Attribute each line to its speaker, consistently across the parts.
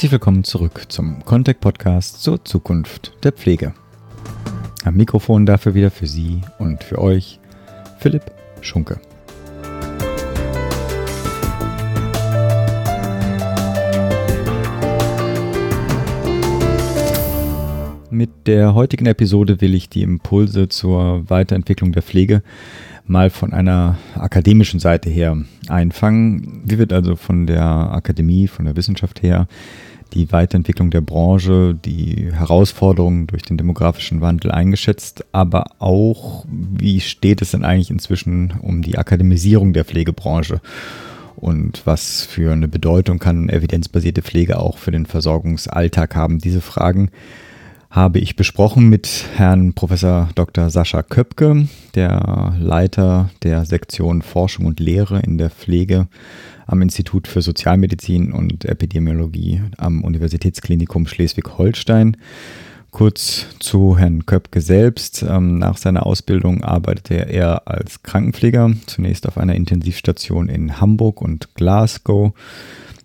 Speaker 1: Herzlich willkommen zurück zum Contact Podcast zur Zukunft der Pflege. Am Mikrofon dafür wieder für Sie und für euch Philipp Schunke. Mit der heutigen Episode will ich die Impulse zur Weiterentwicklung der Pflege mal von einer akademischen Seite her einfangen. Wie wird also von der Akademie, von der Wissenschaft her die Weiterentwicklung der Branche, die Herausforderungen durch den demografischen Wandel eingeschätzt, aber auch, wie steht es denn eigentlich inzwischen um die Akademisierung der Pflegebranche? Und was für eine Bedeutung kann evidenzbasierte Pflege auch für den Versorgungsalltag haben? Diese Fragen habe ich besprochen mit Herrn Professor Dr. Sascha Köpke, der Leiter der Sektion Forschung und Lehre in der Pflege am Institut für Sozialmedizin und Epidemiologie am Universitätsklinikum Schleswig-Holstein. Kurz zu Herrn Köpke selbst. Ähm, nach seiner Ausbildung arbeitete er als Krankenpfleger, zunächst auf einer Intensivstation in Hamburg und Glasgow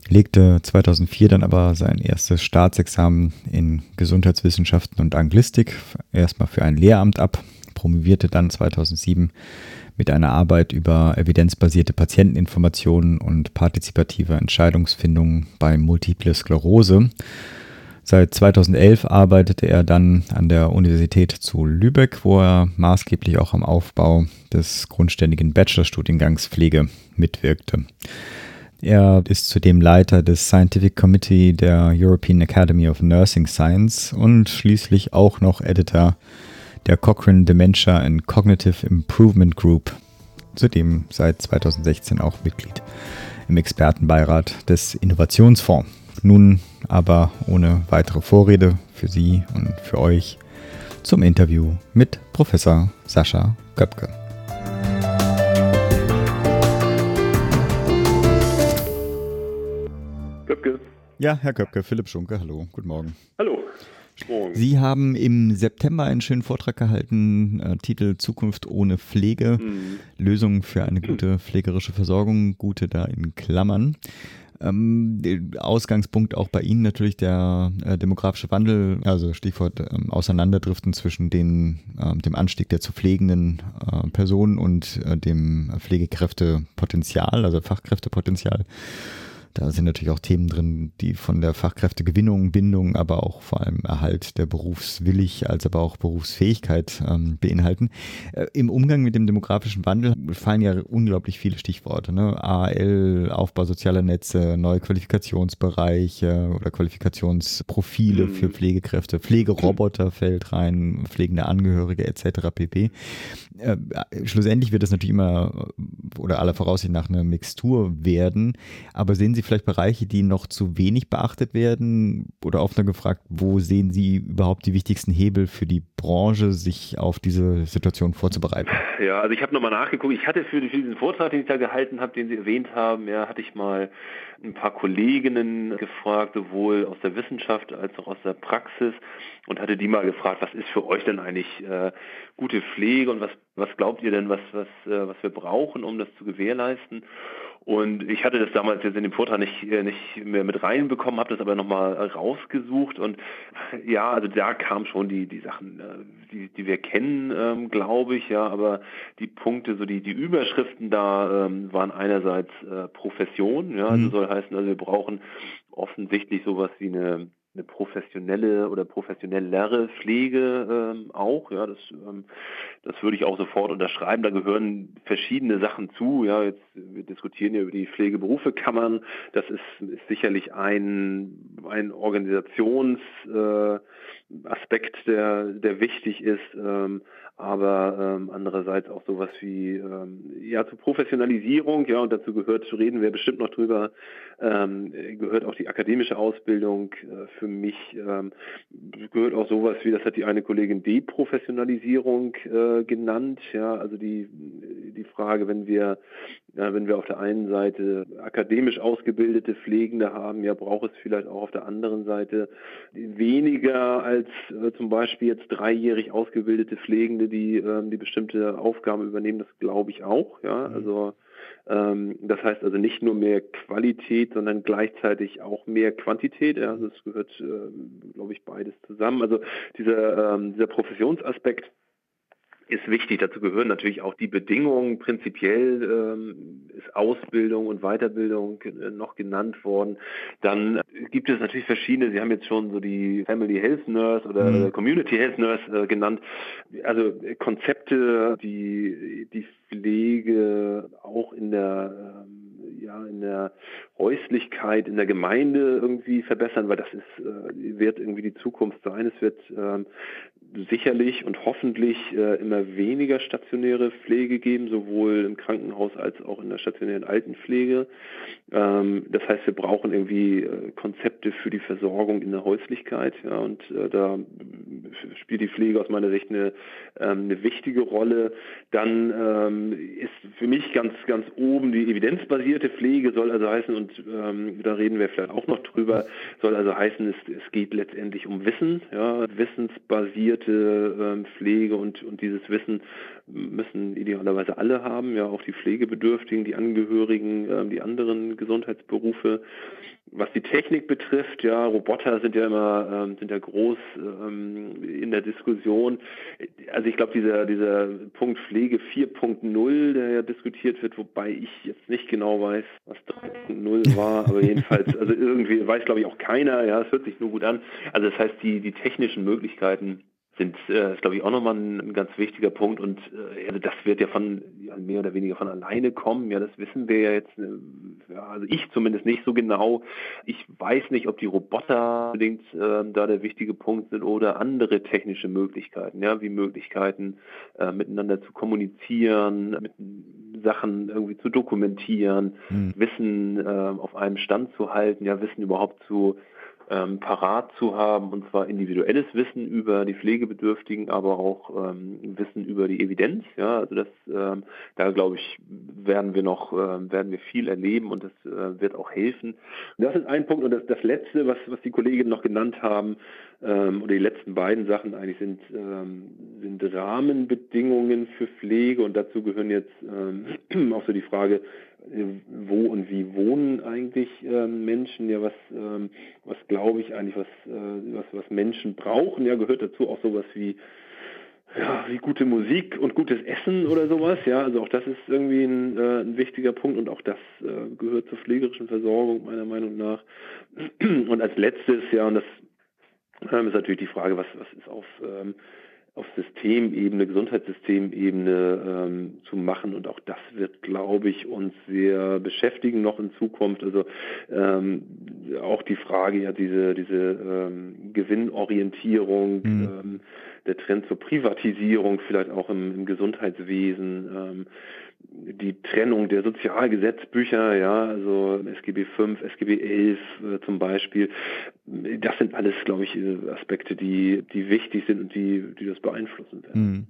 Speaker 1: legte 2004 dann aber sein erstes Staatsexamen in Gesundheitswissenschaften und Anglistik erstmal für ein Lehramt ab, promovierte dann 2007 mit einer Arbeit über evidenzbasierte Patienteninformationen und partizipative Entscheidungsfindung bei Multiple Sklerose. Seit 2011 arbeitete er dann an der Universität zu Lübeck, wo er maßgeblich auch am Aufbau des grundständigen Bachelorstudiengangs Pflege mitwirkte. Er ist zudem Leiter des Scientific Committee der European Academy of Nursing Science und schließlich auch noch Editor der Cochrane Dementia and Cognitive Improvement Group, zudem seit 2016 auch Mitglied im Expertenbeirat des Innovationsfonds. Nun aber ohne weitere Vorrede für Sie und für euch zum Interview mit Professor Sascha Köpke. Ja, Herr Köpke, Philipp Schunke, hallo, guten Morgen.
Speaker 2: Hallo. Morgen.
Speaker 1: Sie haben im September einen schönen Vortrag gehalten, äh, Titel Zukunft ohne Pflege, mhm. Lösungen für eine gute pflegerische Versorgung, gute da in Klammern. Ähm, Ausgangspunkt auch bei Ihnen natürlich der äh, demografische Wandel, also Stichwort ähm, Auseinanderdriften zwischen den, äh, dem Anstieg der zu pflegenden äh, Personen und äh, dem Pflegekräftepotenzial, also Fachkräftepotenzial. Da sind natürlich auch Themen drin, die von der Fachkräftegewinnung, Bindung, aber auch vor allem Erhalt der Berufswillig als aber auch Berufsfähigkeit ähm, beinhalten. Äh, Im Umgang mit dem demografischen Wandel fallen ja unglaublich viele Stichworte. Ne? AL, Aufbau sozialer Netze, neue Qualifikationsbereiche oder Qualifikationsprofile mhm. für Pflegekräfte, Pflegeroboter fällt rein, pflegende Angehörige etc. pp. Äh, schlussendlich wird das natürlich immer oder aller Voraussicht nach eine Mixtur werden, aber sehen Sie vielleicht Bereiche, die noch zu wenig beachtet werden? Oder offener gefragt, wo sehen Sie überhaupt die wichtigsten Hebel für die Branche, sich auf diese Situation vorzubereiten?
Speaker 2: Ja, also ich habe nochmal nachgeguckt. Ich hatte für, diesen Vortrag, den ich da gehalten habe, den Sie erwähnt haben, ja, hatte ich mal ein paar Kolleginnen gefragt, sowohl aus der Wissenschaft als auch aus der Praxis und hatte die mal gefragt, was ist für euch denn eigentlich äh, gute Pflege und was, was glaubt ihr denn, was, was, äh, was wir brauchen, um das zu gewährleisten? Und ich hatte das damals jetzt in dem Vortrag nicht, äh, nicht mehr mit reinbekommen, habe das aber nochmal rausgesucht und ja, also da kamen schon die, die Sachen, äh, die, die wir kennen, ähm, glaube ich, ja, aber die Punkte, so die, die Überschriften da ähm, waren einerseits äh, Profession, ja, also mhm. soll heißen, also wir brauchen offensichtlich sowas wie eine eine professionelle oder professionellere Pflege ähm, auch. Ja, das, ähm, das würde ich auch sofort unterschreiben. Da gehören verschiedene Sachen zu. Ja, jetzt wir diskutieren ja über die Pflegeberufekammern. Das ist, ist sicherlich ein, ein Organisationsaspekt, äh, der, der wichtig ist. Ähm, aber ähm, andererseits auch sowas wie ähm, ja zur Professionalisierung, ja, und dazu gehört, reden wir bestimmt noch drüber, ähm, gehört auch die akademische Ausbildung äh, für mich, ähm, gehört auch sowas wie, das hat die eine Kollegin Deprofessionalisierung äh, genannt, ja, also die die Frage, wenn wir, ja, wenn wir auf der einen Seite akademisch ausgebildete Pflegende haben, ja, braucht es vielleicht auch auf der anderen Seite weniger als äh, zum Beispiel jetzt dreijährig ausgebildete Pflegende, die, äh, die bestimmte Aufgaben übernehmen. Das glaube ich auch, ja. Mhm. Also ähm, das heißt also nicht nur mehr Qualität, sondern gleichzeitig auch mehr Quantität. Also es gehört, äh, glaube ich, beides zusammen. Also dieser, ähm, dieser Professionsaspekt ist wichtig. Dazu gehören natürlich auch die Bedingungen. Prinzipiell ähm, ist Ausbildung und Weiterbildung äh, noch genannt worden. Dann gibt es natürlich verschiedene, Sie haben jetzt schon so die Family Health Nurse oder mhm. Community Health Nurse äh, genannt. Also Konzepte, die die Pflege auch in der ähm, ja, in der Häuslichkeit, in der Gemeinde irgendwie verbessern, weil das ist, äh, wird irgendwie die Zukunft sein. Es wird ähm, sicherlich und hoffentlich äh, immer weniger stationäre Pflege geben, sowohl im Krankenhaus als auch in der stationären Altenpflege. Ähm, das heißt, wir brauchen irgendwie äh, Konzepte für die Versorgung in der Häuslichkeit. Ja, und äh, da spielt die Pflege aus meiner Sicht eine, ähm, eine wichtige Rolle. Dann ähm, ist für mich ganz, ganz oben die evidenzbasierte Pflege, soll also heißen, und ähm, da reden wir vielleicht auch noch drüber, soll also heißen, es, es geht letztendlich um Wissen, ja, wissensbasierte ähm, Pflege und, und dieses Wissen müssen idealerweise alle haben, ja auch die Pflegebedürftigen, die Angehörigen, äh, die anderen Gesundheitsberufe. Was die Technik betrifft, ja, Roboter sind ja immer ähm, sind ja groß ähm, in der Diskussion. Also ich glaube, dieser dieser Punkt Pflege 4.0, der ja diskutiert wird, wobei ich jetzt nicht genau weiß, was 3.0 war, aber jedenfalls, also irgendwie weiß glaube ich auch keiner. Ja, es hört sich nur gut an. Also das heißt, die die technischen Möglichkeiten sind, äh, ist glaube ich auch nochmal ein, ein ganz wichtiger Punkt und äh, also das wird ja von ja, mehr oder weniger von alleine kommen. Ja, das wissen wir ja jetzt, äh, ja, also ich zumindest nicht so genau. Ich weiß nicht, ob die Roboter unbedingt äh, da der wichtige Punkt sind oder andere technische Möglichkeiten, ja, wie Möglichkeiten äh, miteinander zu kommunizieren, mit Sachen irgendwie zu dokumentieren, mhm. Wissen äh, auf einem Stand zu halten, ja, Wissen überhaupt zu ähm, parat zu haben, und zwar individuelles Wissen über die Pflegebedürftigen, aber auch ähm, Wissen über die Evidenz. Ja, also das, ähm, da glaube ich, werden wir noch, äh, werden wir viel erleben und das äh, wird auch helfen. Das ist ein Punkt und das, das letzte, was, was die Kolleginnen noch genannt haben, ähm, oder die letzten beiden Sachen eigentlich sind, ähm, sind Rahmenbedingungen für Pflege und dazu gehören jetzt ähm, auch so die Frage, wo und wie wohnen eigentlich äh, Menschen, ja was, ähm, was glaube ich eigentlich, was, äh, was, was Menschen brauchen, ja gehört dazu auch sowas wie ja, wie gute Musik und gutes Essen oder sowas, ja, also auch das ist irgendwie ein, äh, ein wichtiger Punkt und auch das äh, gehört zur pflegerischen Versorgung meiner Meinung nach. Und als letztes, ja, und das ähm, ist natürlich die Frage, was, was ist auf ähm, auf Systemebene, Gesundheitssystemebene ähm, zu machen. Und auch das wird, glaube ich, uns sehr beschäftigen noch in Zukunft. Also ähm, auch die Frage, ja, diese, diese ähm, Gewinnorientierung, mhm. ähm, der Trend zur Privatisierung, vielleicht auch im, im Gesundheitswesen, ähm, die Trennung der Sozialgesetzbücher, ja, also SGB 5, SGB 11 äh, zum Beispiel, das sind alles, glaube ich, Aspekte, die, die wichtig sind und die, die das beeinflussen werden. Mhm.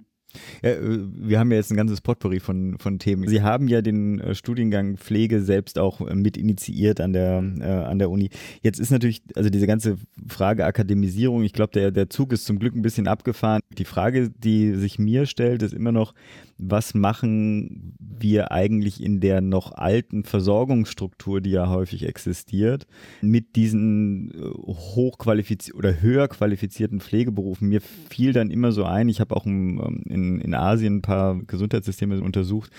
Speaker 1: Ja, äh, wir haben ja jetzt ein ganzes Potpourri von, von Themen. Sie haben ja den äh, Studiengang Pflege selbst auch äh, mit initiiert an der, äh, an der Uni. Jetzt ist natürlich, also diese ganze Frage Akademisierung, ich glaube, der, der Zug ist zum Glück ein bisschen abgefahren. Die Frage, die sich mir stellt, ist immer noch, was machen wir eigentlich in der noch alten Versorgungsstruktur, die ja häufig existiert, mit diesen hochqualifizierten oder höher qualifizierten Pflegeberufen? Mir fiel dann immer so ein, ich habe auch ähm, in, Asien ein paar Gesundheitssysteme untersucht.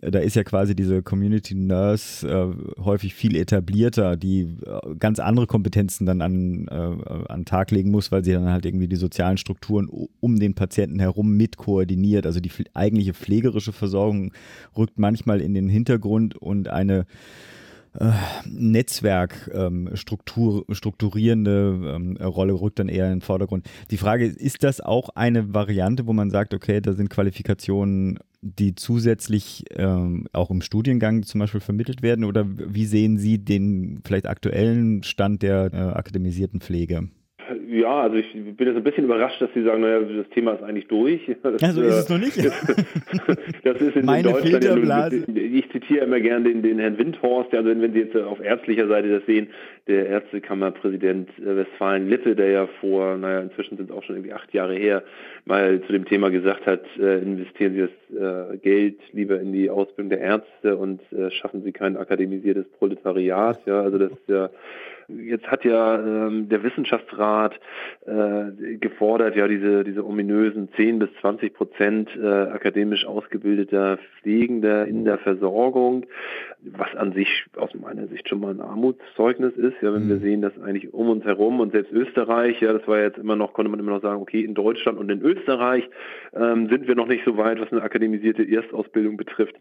Speaker 1: Da ist ja quasi diese Community Nurse äh, häufig viel etablierter, die äh, ganz andere Kompetenzen dann an, äh, an Tag legen muss, weil sie dann halt irgendwie die sozialen Strukturen um den Patienten herum mit koordiniert. Also die eigentliche pflegerische Versorgung rückt manchmal in den Hintergrund und eine äh, Netzwerk ähm, Struktur, strukturierende ähm, Rolle rückt dann eher in den Vordergrund. Die Frage ist, ist das auch eine Variante, wo man sagt, okay, da sind Qualifikationen, die zusätzlich ähm, auch im Studiengang zum Beispiel vermittelt werden oder wie sehen Sie den vielleicht aktuellen Stand der äh, akademisierten Pflege?
Speaker 2: Ja, also ich bin jetzt ein bisschen überrascht, dass Sie sagen, naja, das Thema ist eigentlich durch.
Speaker 1: Das, also ist es noch nicht.
Speaker 2: das ist in, Meine Deutschland. Ja, ich zitiere immer gerne den, den Herrn Windhorst, also wenn, Sie jetzt auf ärztlicher Seite das sehen, der Ärztekammerpräsident äh, Westfalen-Lippe, der ja vor, naja, inzwischen sind es auch schon irgendwie acht Jahre her, mal zu dem Thema gesagt hat, äh, investieren Sie das äh, Geld lieber in die Ausbildung der Ärzte und äh, schaffen Sie kein akademisiertes Proletariat. Ja, also das ist ja Jetzt hat ja ähm, der Wissenschaftsrat äh, gefordert, ja diese, diese ominösen 10 bis 20 Prozent äh, akademisch ausgebildeter Pflegender in der Versorgung, was an sich aus meiner Sicht schon mal ein Armutszeugnis ist, ja, wenn mhm. wir sehen, dass eigentlich um uns herum und selbst Österreich, ja, das war jetzt immer noch, konnte man immer noch sagen, okay, in Deutschland und in Österreich ähm, sind wir noch nicht so weit, was eine akademisierte Erstausbildung betrifft.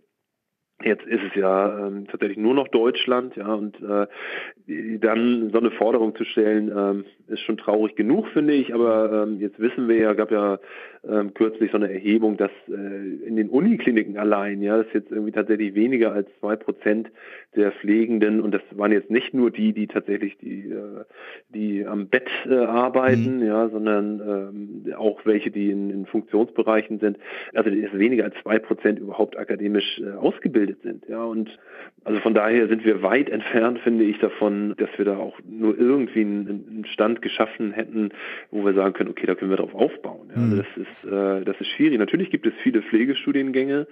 Speaker 2: Jetzt ist es ja ähm, tatsächlich nur noch Deutschland, ja, und äh, dann so eine Forderung zu stellen, ähm, ist schon traurig genug, finde ich. Aber ähm, jetzt wissen wir ja, gab ja ähm, kürzlich so eine Erhebung, dass äh, in den Unikliniken allein, ja, das ist jetzt irgendwie tatsächlich weniger als zwei Prozent der Pflegenden und das waren jetzt nicht nur die, die tatsächlich die, äh, die am Bett äh, arbeiten, mhm. ja, sondern ähm, auch welche, die in, in Funktionsbereichen sind. Also ist weniger als zwei Prozent überhaupt akademisch äh, ausgebildet sind, ja, und also von daher sind wir weit entfernt, finde ich, davon, dass wir da auch nur irgendwie einen, einen Stand geschaffen hätten, wo wir sagen können, okay, da können wir drauf aufbauen. Ja. Also mhm. das ist, äh, das ist schwierig. Natürlich gibt es viele Pflegestudiengänge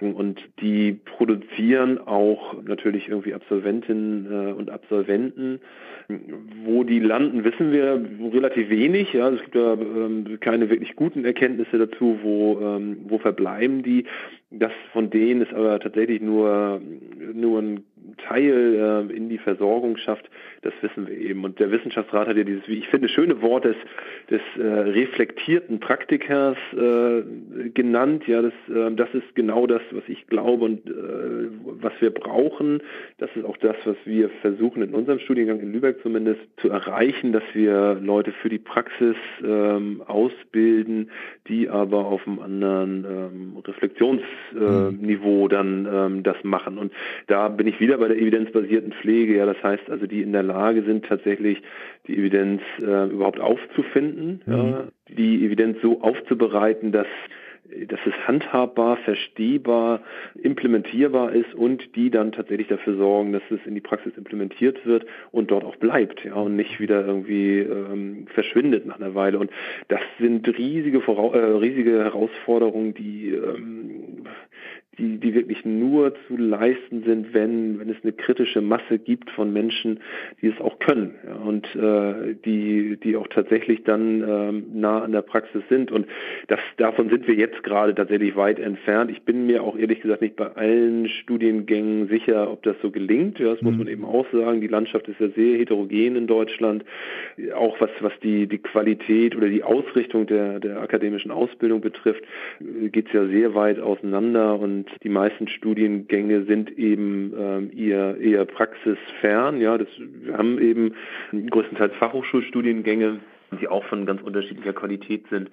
Speaker 2: und die produzieren auch natürlich irgendwie Absolventinnen äh, und Absolventen. Wo die landen, wissen wir relativ wenig. Ja. Also es gibt da ähm, keine wirklich guten Erkenntnisse dazu, wo, ähm, wo verbleiben die. Das von denen ist aber tatsächlich nur, nur ein Teil äh, in die Versorgung schafft, das wissen wir eben. Und der Wissenschaftsrat hat ja dieses, wie ich finde, schöne Wort des, des äh, reflektierten Praktikers äh, genannt. Ja, das, äh, das ist genau das, was ich glaube und äh, was wir brauchen. Das ist auch das, was wir versuchen in unserem Studiengang in Lübeck zumindest zu erreichen, dass wir Leute für die Praxis ähm, ausbilden, die aber auf einem anderen ähm, Reflexionsniveau dann ähm, das machen. Und da bin ich wieder bei der evidenzbasierten Pflege. Ja, das heißt also, die in der Lage sind, tatsächlich die Evidenz äh, überhaupt aufzufinden, mhm. ja, die Evidenz so aufzubereiten, dass dass es handhabbar, verstehbar, implementierbar ist und die dann tatsächlich dafür sorgen, dass es in die Praxis implementiert wird und dort auch bleibt, ja, und nicht wieder irgendwie ähm, verschwindet nach einer Weile. Und das sind riesige, Vora äh, riesige Herausforderungen, die ähm, die, die wirklich nur zu leisten sind, wenn, wenn es eine kritische Masse gibt von Menschen, die es auch können ja, und äh, die, die auch tatsächlich dann ähm, nah an der Praxis sind. Und das, davon sind wir jetzt gerade tatsächlich weit entfernt. Ich bin mir auch ehrlich gesagt nicht bei allen Studiengängen sicher, ob das so gelingt. Ja, das mhm. muss man eben auch sagen. Die Landschaft ist ja sehr heterogen in Deutschland. Auch was, was die, die Qualität oder die Ausrichtung der, der akademischen Ausbildung betrifft, äh, geht es ja sehr weit auseinander und und die meisten Studiengänge sind eben ähm, eher, eher praxisfern. Ja, das, wir haben eben größtenteils Fachhochschulstudiengänge, die auch von ganz unterschiedlicher Qualität sind.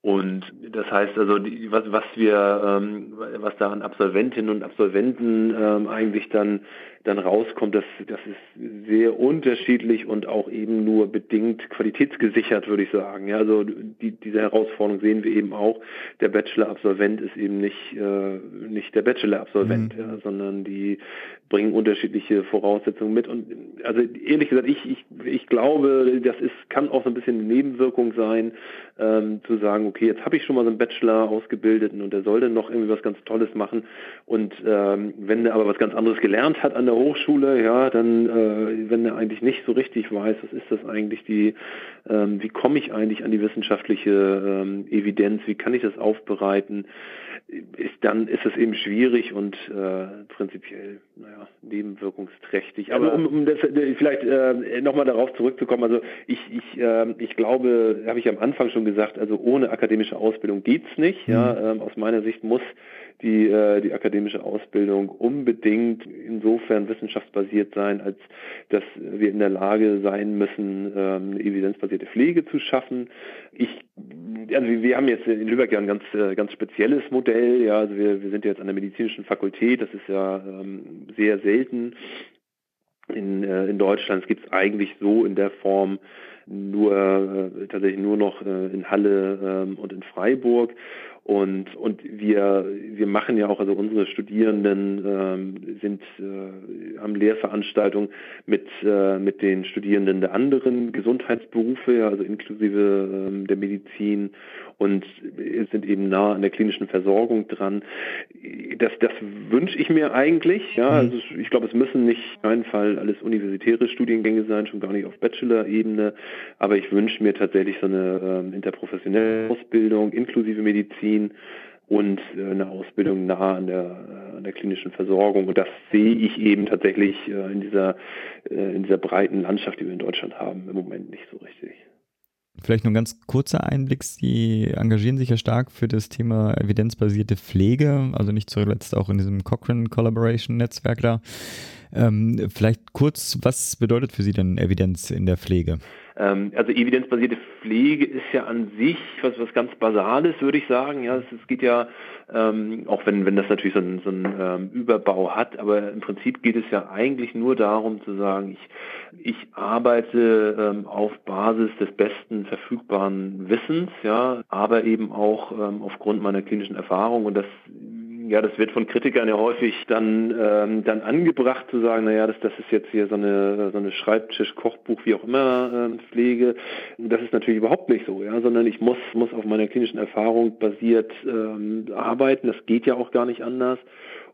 Speaker 2: Und das heißt also, die, was, was wir, ähm, was da an Absolventinnen und Absolventen ähm, eigentlich dann dann rauskommt, das, das ist sehr unterschiedlich und auch eben nur bedingt qualitätsgesichert, würde ich sagen. Ja, also die, diese Herausforderung sehen wir eben auch. Der Bachelor-Absolvent ist eben nicht, äh, nicht der Bachelor-Absolvent, mhm. ja, sondern die bringen unterschiedliche Voraussetzungen mit. Und also ehrlich gesagt, ich, ich, ich glaube, das ist, kann auch so ein bisschen eine Nebenwirkung sein, ähm, zu sagen, okay, jetzt habe ich schon mal so einen Bachelor ausgebildet und der soll dann noch irgendwie was ganz Tolles machen. Und ähm, wenn er aber was ganz anderes gelernt hat an der der Hochschule, ja, dann, äh, wenn er eigentlich nicht so richtig weiß, was ist das eigentlich, die, ähm, wie komme ich eigentlich an die wissenschaftliche ähm, Evidenz, wie kann ich das aufbereiten, ist, dann ist es eben schwierig und äh, prinzipiell, naja, nebenwirkungsträchtig. Aber um, um das, äh, vielleicht äh, nochmal darauf zurückzukommen, also ich, ich, äh, ich glaube, habe ich am Anfang schon gesagt, also ohne akademische Ausbildung geht's nicht. Mhm. Ja, ähm, aus meiner Sicht muss die, äh, die akademische Ausbildung unbedingt insofern wissenschaftsbasiert sein, als dass wir in der Lage sein müssen, ähm, eine evidenzbasierte Pflege zu schaffen. Ich, also wir haben jetzt in Lübeck ja ein ganz, äh, ganz spezielles Modell. Ja, also wir, wir sind jetzt an der medizinischen Fakultät. Das ist ja ähm, sehr selten in, äh, in Deutschland. Es gibt es eigentlich so in der Form nur tatsächlich nur noch in Halle ähm, und in Freiburg. Und, und wir, wir machen ja auch, also unsere Studierenden ähm, sind, äh, haben Lehrveranstaltungen mit, äh, mit den Studierenden der anderen Gesundheitsberufe, ja, also inklusive ähm, der Medizin und sind eben nah an der klinischen Versorgung dran. Das, das wünsche ich mir eigentlich. Ja, mhm. also ich glaube, es müssen nicht auf keinen Fall alles universitäre Studiengänge sein, schon gar nicht auf Bachelor-Ebene, aber ich wünsche mir tatsächlich so eine ähm, interprofessionelle Ausbildung inklusive Medizin und äh, eine Ausbildung nah an der, äh, an der klinischen Versorgung. Und das sehe ich eben tatsächlich äh, in dieser, in dieser breiten Landschaft, die wir in Deutschland haben, im Moment nicht so richtig.
Speaker 1: Vielleicht nur ein ganz kurzer Einblick. Sie engagieren sich ja stark für das Thema evidenzbasierte Pflege, also nicht zuletzt auch in diesem Cochrane Collaboration Netzwerk da. Ähm, vielleicht kurz, was bedeutet für Sie denn Evidenz in der Pflege?
Speaker 2: Ähm, also evidenzbasierte Pflege ist ja an sich was, was ganz Basales, würde ich sagen. Ja, es, es geht ja, ähm, auch wenn, wenn das natürlich so einen, so ähm, Überbau hat, aber im Prinzip geht es ja eigentlich nur darum zu sagen, ich, ich arbeite ähm, auf Basis des besten verfügbaren Wissens, ja, aber eben auch ähm, aufgrund meiner klinischen Erfahrung und das ja, das wird von Kritikern ja häufig dann, ähm, dann angebracht zu sagen, naja, das, das ist jetzt hier so eine, so eine Schreibtisch, Kochbuch, wie auch immer äh, Pflege. Das ist natürlich überhaupt nicht so, ja, sondern ich muss, muss auf meiner klinischen Erfahrung basiert ähm, arbeiten. Das geht ja auch gar nicht anders.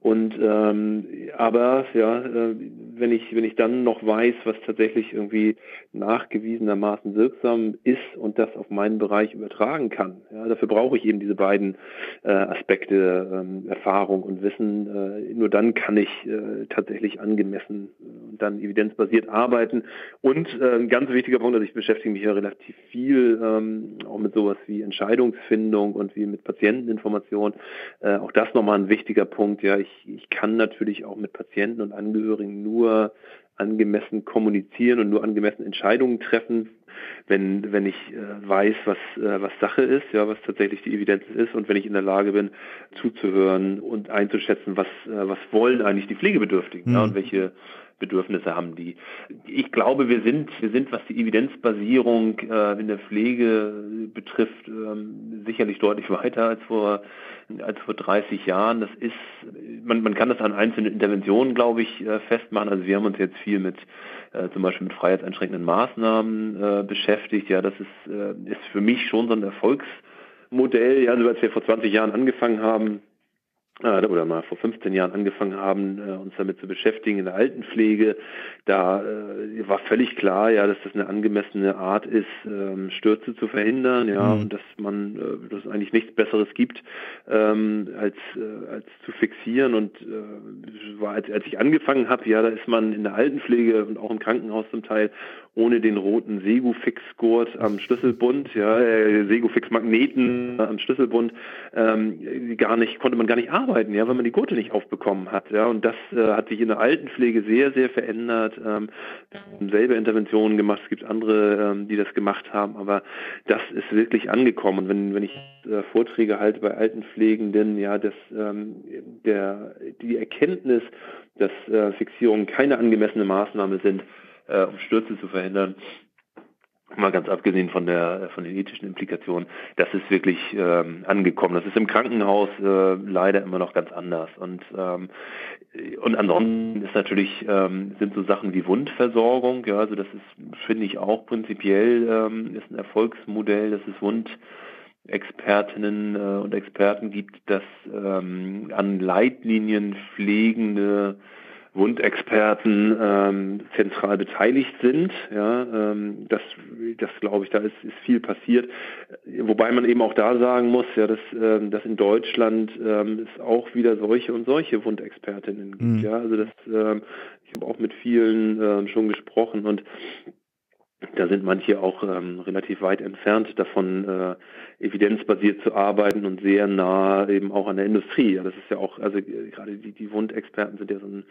Speaker 2: Und ähm, aber ja, äh, wenn ich wenn ich dann noch weiß, was tatsächlich irgendwie nachgewiesenermaßen wirksam ist und das auf meinen Bereich übertragen kann, ja, dafür brauche ich eben diese beiden äh, Aspekte ähm, Erfahrung und Wissen. Äh, nur dann kann ich äh, tatsächlich angemessen äh, und dann evidenzbasiert arbeiten. Und äh, ein ganz wichtiger Punkt, also ich beschäftige mich ja relativ viel ähm, auch mit sowas wie Entscheidungsfindung und wie mit Patienteninformation. Äh, auch das nochmal ein wichtiger Punkt. Ja, ich ich, ich kann natürlich auch mit Patienten und Angehörigen nur angemessen kommunizieren und nur angemessen Entscheidungen treffen, wenn, wenn ich äh, weiß, was, äh, was Sache ist, ja, was tatsächlich die Evidenz ist und wenn ich in der Lage bin, zuzuhören und einzuschätzen, was, äh, was wollen eigentlich die Pflegebedürftigen mhm. ja, und welche Bedürfnisse haben die. Ich glaube, wir sind, wir sind, was die Evidenzbasierung äh, in der Pflege betrifft, ähm, sicherlich deutlich weiter als vor, als vor 30 Jahren. Das ist, man, man kann das an einzelnen Interventionen, glaube ich, äh, festmachen. Also wir haben uns jetzt viel mit äh, zum Beispiel mit freiheitseinschränkenden Maßnahmen äh, beschäftigt. Ja, das ist, äh, ist für mich schon so ein Erfolgsmodell. Ja, also als wir vor 20 Jahren angefangen haben, oder mal vor 15 Jahren angefangen haben, äh, uns damit zu beschäftigen in der Altenpflege, da äh, war völlig klar, ja, dass das eine angemessene Art ist, ähm, Stürze zu verhindern, ja, mhm. und dass man, äh, dass es eigentlich nichts Besseres gibt, ähm, als, äh, als zu fixieren. Und äh, war, als, als ich angefangen habe, ja, da ist man in der Altenpflege und auch im Krankenhaus zum Teil ohne den roten Segufix-Gurt am Schlüsselbund, ja, äh, Segufix-Magneten am Schlüsselbund, ähm, gar nicht, konnte man gar nicht arbeiten, ja, weil man die Gurte nicht aufbekommen hat, ja, und das äh, hat sich in der Altenpflege sehr, sehr verändert, ähm, selber Interventionen gemacht, es gibt andere, ähm, die das gemacht haben, aber das ist wirklich angekommen. Und wenn, wenn ich äh, Vorträge halte bei Altenpflegenden, ja, dass ähm, der, die Erkenntnis, dass äh, Fixierungen keine angemessene Maßnahme sind, äh, um Stürze zu verhindern. Mal ganz abgesehen von der von den ethischen Implikationen, das ist wirklich ähm, angekommen. Das ist im Krankenhaus äh, leider immer noch ganz anders. Und ähm, und ansonsten ist natürlich ähm, sind so Sachen wie Wundversorgung. Ja, also das ist finde ich auch prinzipiell ähm, ist ein Erfolgsmodell, dass es Wundexpertinnen äh, und Experten gibt, dass ähm, an Leitlinien pflegende Wundexperten ähm, zentral beteiligt sind. Ja, ähm, das, das glaube ich, da ist, ist viel passiert. Wobei man eben auch da sagen muss, ja, dass, ähm, dass in Deutschland ähm, es auch wieder solche und solche Wundexpertinnen gibt. Mhm. Ja, also das, ähm, ich habe auch mit vielen ähm, schon gesprochen und da sind manche auch ähm, relativ weit entfernt davon, äh, evidenzbasiert zu arbeiten und sehr nah eben auch an der Industrie. Ja, das ist ja auch, also äh, gerade die, die Wundexperten sind ja so ein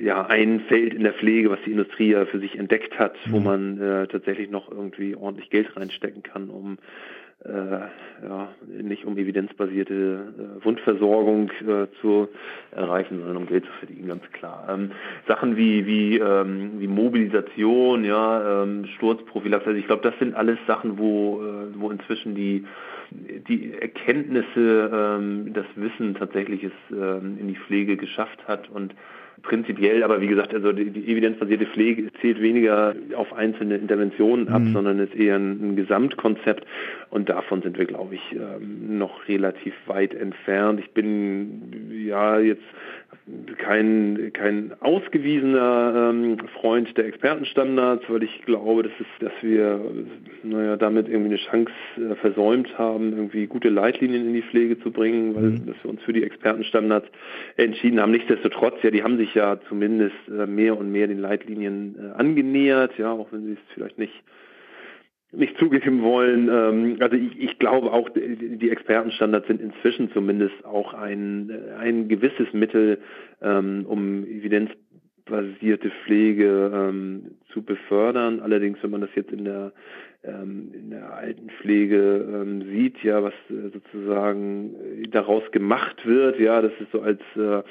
Speaker 2: ja, ein Feld in der Pflege, was die Industrie ja für sich entdeckt hat, mhm. wo man äh, tatsächlich noch irgendwie ordentlich Geld reinstecken kann, um äh, ja, nicht um evidenzbasierte äh, Wundversorgung äh, zu erreichen, sondern um Geld zu verdienen, ganz klar. Ähm, Sachen wie wie ähm, wie Mobilisation, ja, ähm, Sturzprophylaxe, also ich glaube, das sind alles Sachen, wo äh, wo inzwischen die die Erkenntnisse, ähm, das Wissen tatsächlich es ähm, in die Pflege geschafft hat und prinzipiell, aber wie gesagt, also die, die evidenzbasierte Pflege zählt weniger auf einzelne Interventionen ab, mhm. sondern ist eher ein, ein, Gesamtkonzept und davon sind wir, glaube ich, ähm, noch relativ weit entfernt. Ich bin ja jetzt kein, kein ausgewiesener ähm, Freund der Expertenstandards, weil ich glaube, dass, es, dass wir naja, damit irgendwie eine Chance äh, versäumt haben, irgendwie gute Leitlinien in die Pflege zu bringen, weil mhm. dass wir uns für die Expertenstandards entschieden haben. Nichtsdestotrotz, ja, die haben sich ja zumindest äh, mehr und mehr den Leitlinien äh, angenähert, ja, auch wenn sie es vielleicht nicht nicht zugeben wollen. Ähm, also ich, ich glaube auch, die Expertenstandards sind inzwischen zumindest auch ein, ein gewisses Mittel, ähm, um evidenzbasierte Pflege ähm, zu befördern. Allerdings, wenn man das jetzt in der in der Altenpflege sieht, ja, was äh, sozusagen daraus gemacht wird, ja, das ist so als, äh,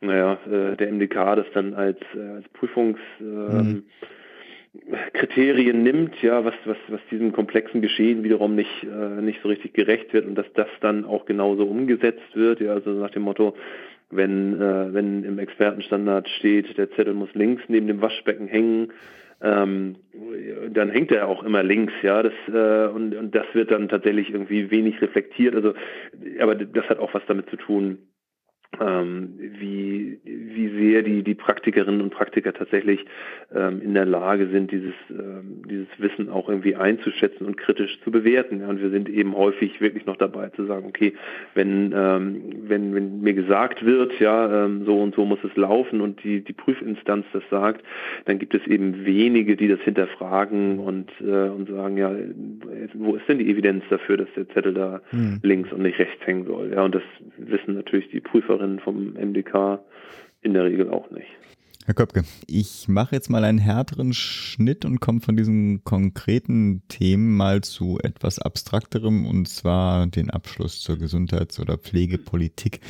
Speaker 2: naja, äh, der MDK das dann als, als Prüfungs mhm Kriterien nimmt, ja, was, was, was diesem komplexen Geschehen wiederum nicht, äh, nicht so richtig gerecht wird und dass das dann auch genauso umgesetzt wird, ja, also nach dem Motto, wenn, äh, wenn im Expertenstandard steht, der Zettel muss links neben dem Waschbecken hängen, ähm, dann hängt er auch immer links, ja, das äh, und, und das wird dann tatsächlich irgendwie wenig reflektiert, also aber das hat auch was damit zu tun, ähm, wie, wie sehr die, die Praktikerinnen und Praktiker tatsächlich ähm, in der Lage sind, dieses, ähm, dieses Wissen auch irgendwie einzuschätzen und kritisch zu bewerten. Ja, und wir sind eben häufig wirklich noch dabei zu sagen, okay, wenn, ähm, wenn, wenn mir gesagt wird, ja, ähm, so und so muss es laufen und die, die Prüfinstanz das sagt, dann gibt es eben wenige, die das hinterfragen und, äh, und sagen, ja, wo ist denn die Evidenz dafür, dass der Zettel da mhm. links und nicht rechts hängen soll? Ja, und das wissen natürlich die Prüferinnen Prüferin vom MDK in der Regel auch nicht.
Speaker 1: Herr Köpke, ich mache jetzt mal einen härteren Schnitt und komme von diesen konkreten Themen mal zu etwas abstrakterem und zwar den Abschluss zur Gesundheits- oder Pflegepolitik.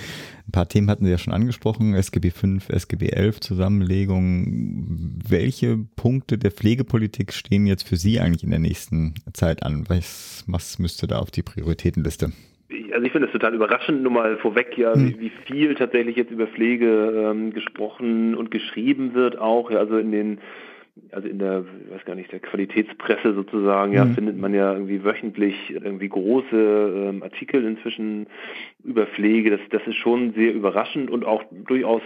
Speaker 1: Ein paar Themen hatten Sie ja schon angesprochen, SGB 5, SGB 11 Zusammenlegung. Welche Punkte der Pflegepolitik stehen jetzt für Sie eigentlich in der nächsten Zeit an? Was, was müsste da auf die Prioritätenliste?
Speaker 2: Also ich finde es total überraschend, nur mal vorweg, ja, hm. wie, wie, viel tatsächlich jetzt über Pflege ähm, gesprochen und geschrieben wird auch, ja, also in den also in der, ich weiß gar nicht, der Qualitätspresse sozusagen, ja, mhm. findet man ja irgendwie wöchentlich irgendwie große ähm, Artikel inzwischen über Pflege. Das, das ist schon sehr überraschend und auch durchaus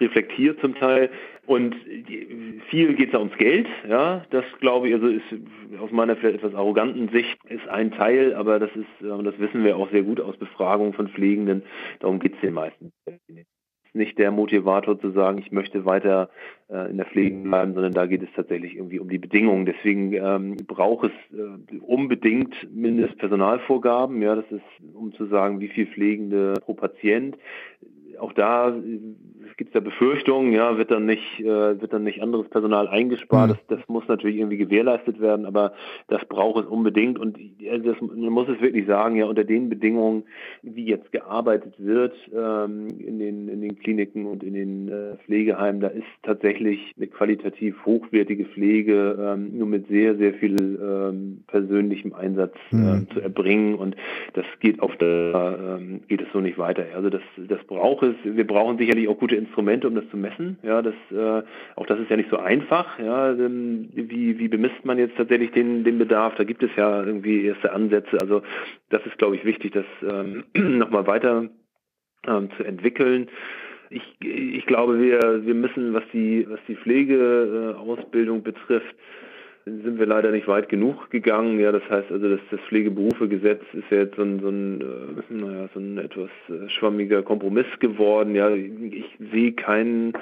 Speaker 2: reflektiert zum Teil. Und viel geht es da ums Geld, ja. Das glaube ich, also ist aus meiner vielleicht etwas arroganten Sicht ist ein Teil, aber das ist, und das wissen wir auch sehr gut aus Befragungen von Pflegenden, darum geht es den meisten nicht der Motivator zu sagen, ich möchte weiter äh, in der Pflege bleiben, sondern da geht es tatsächlich irgendwie um die Bedingungen. Deswegen ähm, braucht es äh, unbedingt Mindestpersonalvorgaben. Ja, das ist, um zu sagen, wie viel Pflegende pro Patient. Auch da gibt es da Befürchtungen, ja, wird dann nicht, äh, wird dann nicht anderes Personal eingespart. Mhm. Das, das muss natürlich irgendwie gewährleistet werden, aber das braucht es unbedingt und das, man muss es wirklich sagen, ja, unter den Bedingungen, wie jetzt gearbeitet wird ähm, in, den, in den Kliniken und in den äh, Pflegeheimen, da ist tatsächlich eine qualitativ hochwertige Pflege ähm, nur mit sehr, sehr viel ähm, persönlichem Einsatz äh, mhm. zu erbringen und das geht auf der, ähm, geht es so nicht weiter. Also das, das braucht es. Wir brauchen sicherlich auch gute Instrumente, um das zu messen. Ja, das, äh, auch das ist ja nicht so einfach. Ja, ähm, wie, wie bemisst man jetzt tatsächlich den, den Bedarf? Da gibt es ja irgendwie erste Ansätze. Also das ist, glaube ich, wichtig, das ähm, nochmal weiter ähm, zu entwickeln. Ich, ich glaube, wir, wir müssen, was die, was die Pflegeausbildung betrifft, sind wir leider nicht weit genug gegangen. Ja, das heißt also, dass das Pflegeberufegesetz ist ja jetzt so ein, so ein, äh, naja, so ein etwas äh, schwammiger Kompromiss geworden. Ja, ich sehe keinen,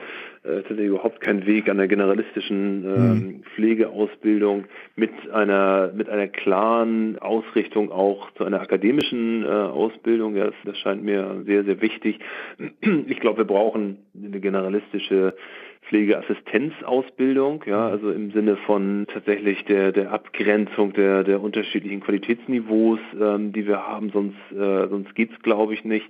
Speaker 2: äh, tatsächlich überhaupt keinen Weg an der generalistischen äh, mhm. Pflegeausbildung mit einer, mit einer klaren Ausrichtung auch zu einer akademischen äh, Ausbildung. Ja, das, das scheint mir sehr, sehr wichtig. Ich glaube, wir brauchen eine generalistische Pflegeassistenzausbildung, ja, also im Sinne von tatsächlich der, der Abgrenzung der, der unterschiedlichen Qualitätsniveaus, ähm, die wir haben, sonst, äh, sonst geht's glaube ich nicht.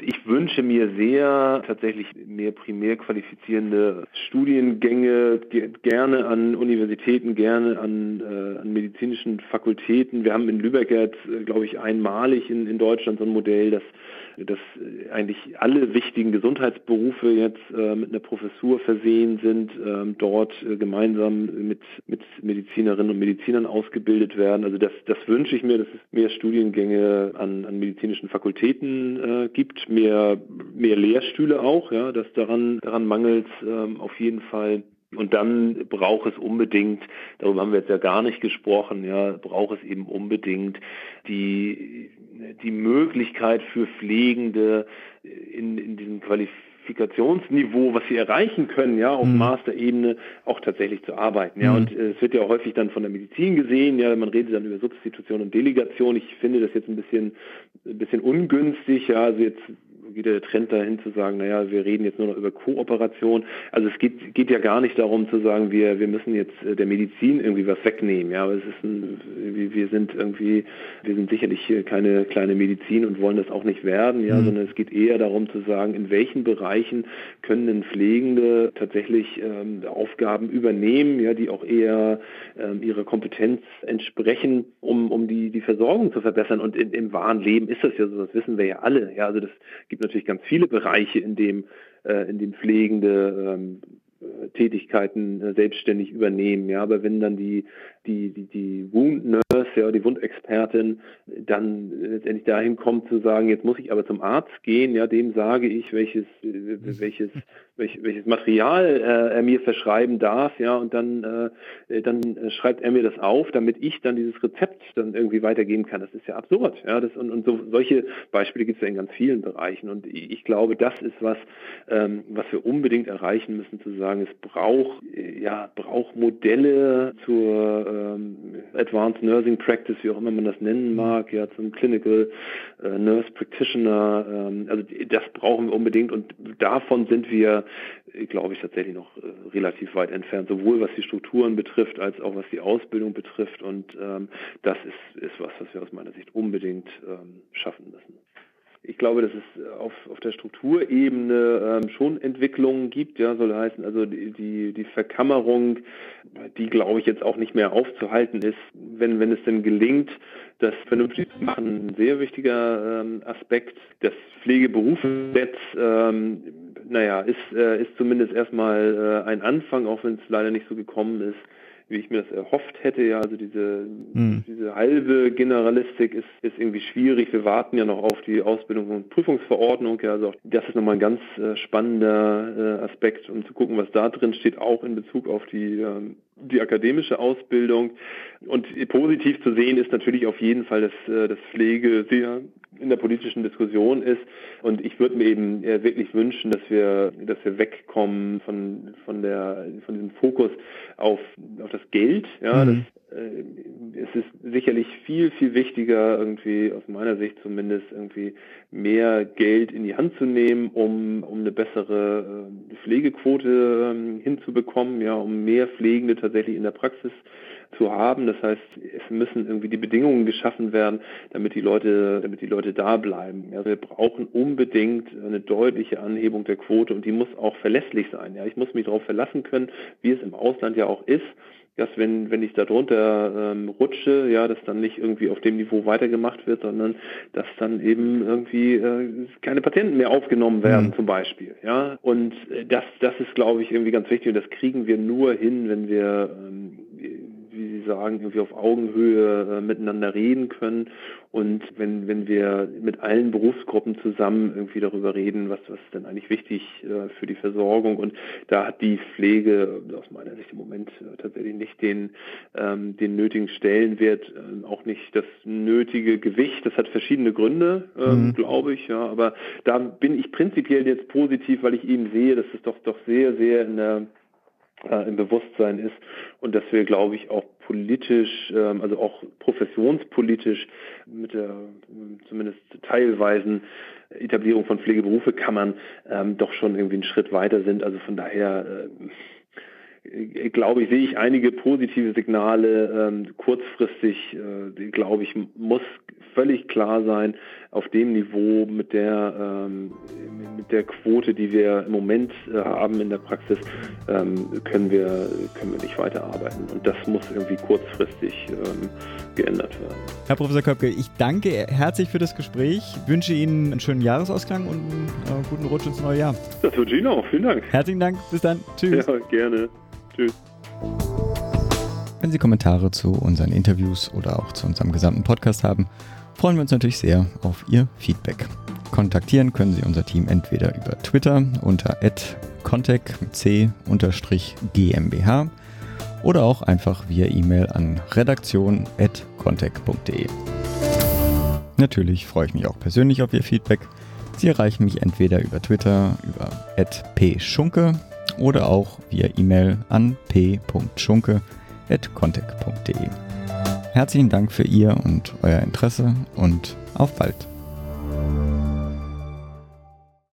Speaker 2: Ich wünsche mir sehr tatsächlich mehr primär qualifizierende Studiengänge, gerne an Universitäten, gerne an, äh, an medizinischen Fakultäten. Wir haben in Lübeck jetzt, äh, glaube ich, einmalig in, in Deutschland so ein Modell, das dass eigentlich alle wichtigen Gesundheitsberufe jetzt äh, mit einer Professur versehen sind, ähm, dort äh, gemeinsam mit, mit Medizinerinnen und Medizinern ausgebildet werden. Also das, das wünsche ich mir, dass es mehr Studiengänge an, an medizinischen Fakultäten äh, gibt, mehr, mehr Lehrstühle auch, ja, dass daran, daran mangelt ähm, auf jeden Fall. Und dann braucht es unbedingt, darüber haben wir jetzt ja gar nicht gesprochen, ja, braucht es eben unbedingt die, die Möglichkeit für Pflegende in, in diesem Qualifikationsniveau, was sie erreichen können, ja, auf mhm. Masterebene auch tatsächlich zu arbeiten. Ja, mhm. und äh, es wird ja häufig dann von der Medizin gesehen, ja, man redet dann über Substitution und Delegation. Ich finde das jetzt ein bisschen, ein bisschen ungünstig, ja, also jetzt wieder der Trend dahin zu sagen, naja, wir reden jetzt nur noch über Kooperation. Also es geht, geht ja gar nicht darum zu sagen, wir, wir müssen jetzt äh, der Medizin irgendwie was wegnehmen. Ja, aber es ist ein, wir sind irgendwie, wir sind sicherlich keine kleine Medizin und wollen das auch nicht werden, ja, mhm. sondern es geht eher darum zu sagen, in welchen Bereichen können denn Pflegende tatsächlich ähm, Aufgaben übernehmen, ja, die auch eher ähm, ihrer Kompetenz entsprechen, um, um die, die Versorgung zu verbessern. Und in, im wahren Leben ist das ja so, das wissen wir ja alle. Ja, also das gibt natürlich ganz viele Bereiche, in dem, äh, in dem Pflegende ähm, äh, Tätigkeiten äh, selbstständig übernehmen. Ja, aber wenn dann die die, die, die Wound Nurse, ja, die Wundexpertin dann letztendlich dahin kommt zu sagen, jetzt muss ich aber zum Arzt gehen, ja, dem sage ich, welches, welches, welch, welches Material äh, er mir verschreiben darf, ja, und dann, äh, dann schreibt er mir das auf, damit ich dann dieses Rezept dann irgendwie weitergeben kann. Das ist ja absurd, ja, das, und, und so, solche Beispiele gibt es ja in ganz vielen Bereichen und ich glaube, das ist was, ähm, was wir unbedingt erreichen müssen, zu sagen, es braucht, ja, braucht Modelle zur Advanced Nursing Practice, wie auch immer man das nennen mhm. mag, ja, zum Clinical äh, Nurse Practitioner. Ähm, also das brauchen wir unbedingt und davon sind wir, glaube ich, tatsächlich noch äh, relativ weit entfernt, sowohl was die Strukturen betrifft, als auch was die Ausbildung betrifft. Und ähm, das ist, ist was, was wir aus meiner Sicht unbedingt ähm, schaffen müssen. Ich glaube, dass es äh, auf, auf der Strukturebene ähm, schon Entwicklungen gibt, ja, soll heißen, also die, die, die Verkammerung, die glaube ich jetzt auch nicht mehr aufzuhalten ist, wenn, wenn es denn gelingt, das vernünftig zu machen, ein sehr wichtiger ähm, Aspekt. Das Pflegeberufsgesetz, ähm, naja, ist, äh, ist zumindest erstmal äh, ein Anfang, auch wenn es leider nicht so gekommen ist wie ich mir das erhofft hätte. Ja, also diese, hm. diese halbe Generalistik ist, ist irgendwie schwierig. Wir warten ja noch auf die Ausbildung und Prüfungsverordnung. Ja, also das ist nochmal ein ganz äh, spannender äh, Aspekt, um zu gucken, was da drin steht, auch in Bezug auf die, ähm, die akademische Ausbildung. Und positiv zu sehen ist natürlich auf jeden Fall, dass, äh, dass Pflege sehr in der politischen Diskussion ist. Und ich würde mir eben wirklich wünschen, dass wir, dass wir wegkommen von, von der, von diesem Fokus auf, auf das Geld. Ja, mhm. das, äh, es ist sicherlich viel, viel wichtiger, irgendwie, aus meiner Sicht zumindest, irgendwie mehr Geld in die Hand zu nehmen, um, um eine bessere äh, Pflegequote äh, hinzubekommen, ja, um mehr Pflegende tatsächlich in der Praxis zu haben. Das heißt, es müssen irgendwie die Bedingungen geschaffen werden, damit die Leute, damit die Leute da bleiben. Also wir brauchen unbedingt eine deutliche Anhebung der Quote und die muss auch verlässlich sein. Ja, ich muss mich darauf verlassen können, wie es im Ausland ja auch ist dass wenn, wenn ich da drunter ähm, rutsche, ja, dass dann nicht irgendwie auf dem Niveau weitergemacht wird, sondern dass dann eben irgendwie äh, keine Patienten mehr aufgenommen werden, mhm. zum Beispiel. Ja. Und äh, das, das ist, glaube ich, irgendwie ganz wichtig und das kriegen wir nur hin, wenn wir ähm, sagen, irgendwie auf Augenhöhe äh, miteinander reden können und wenn, wenn wir mit allen Berufsgruppen zusammen irgendwie darüber reden, was, was ist denn eigentlich wichtig äh, für die Versorgung und da hat die Pflege aus meiner Sicht im Moment äh, tatsächlich nicht den, ähm, den nötigen Stellenwert, äh, auch nicht das nötige Gewicht. Das hat verschiedene Gründe, ähm, mhm. glaube ich, ja, aber da bin ich prinzipiell jetzt positiv, weil ich eben sehe, dass es doch doch sehr, sehr in der äh, im Bewusstsein ist und dass wir, glaube ich, auch politisch, ähm, also auch professionspolitisch mit der zumindest teilweisen Etablierung von Pflegeberufekammern ähm, doch schon irgendwie einen Schritt weiter sind. Also von daher äh, glaube ich, sehe ich einige positive Signale. Ähm, kurzfristig, äh, glaube ich, muss völlig klar sein, auf dem Niveau mit der, ähm, mit der Quote, die wir im Moment äh, haben in der Praxis, ähm, können, wir, können wir nicht weiterarbeiten. Und das muss irgendwie kurzfristig ähm, geändert werden.
Speaker 1: Herr Professor Köpke, ich danke herzlich für das Gespräch, wünsche Ihnen einen schönen Jahresausklang und einen äh, guten Rutsch ins neue Jahr.
Speaker 2: Das wünsche ich Ihnen auch. Vielen Dank.
Speaker 1: Herzlichen Dank. Bis dann.
Speaker 2: Tschüss. Ja, gerne. Tschüss.
Speaker 1: Wenn Sie Kommentare zu unseren Interviews oder auch zu unserem gesamten Podcast haben, freuen wir uns natürlich sehr auf Ihr Feedback. Kontaktieren können Sie unser Team entweder über Twitter unter contact mit c GmbH oder auch einfach via E-Mail an redaktion.contact.de. Natürlich freue ich mich auch persönlich auf Ihr Feedback. Sie erreichen mich entweder über Twitter über pschunke oder auch via E-Mail an p.schunke.contact.de. Herzlichen Dank für Ihr und euer Interesse und auf bald.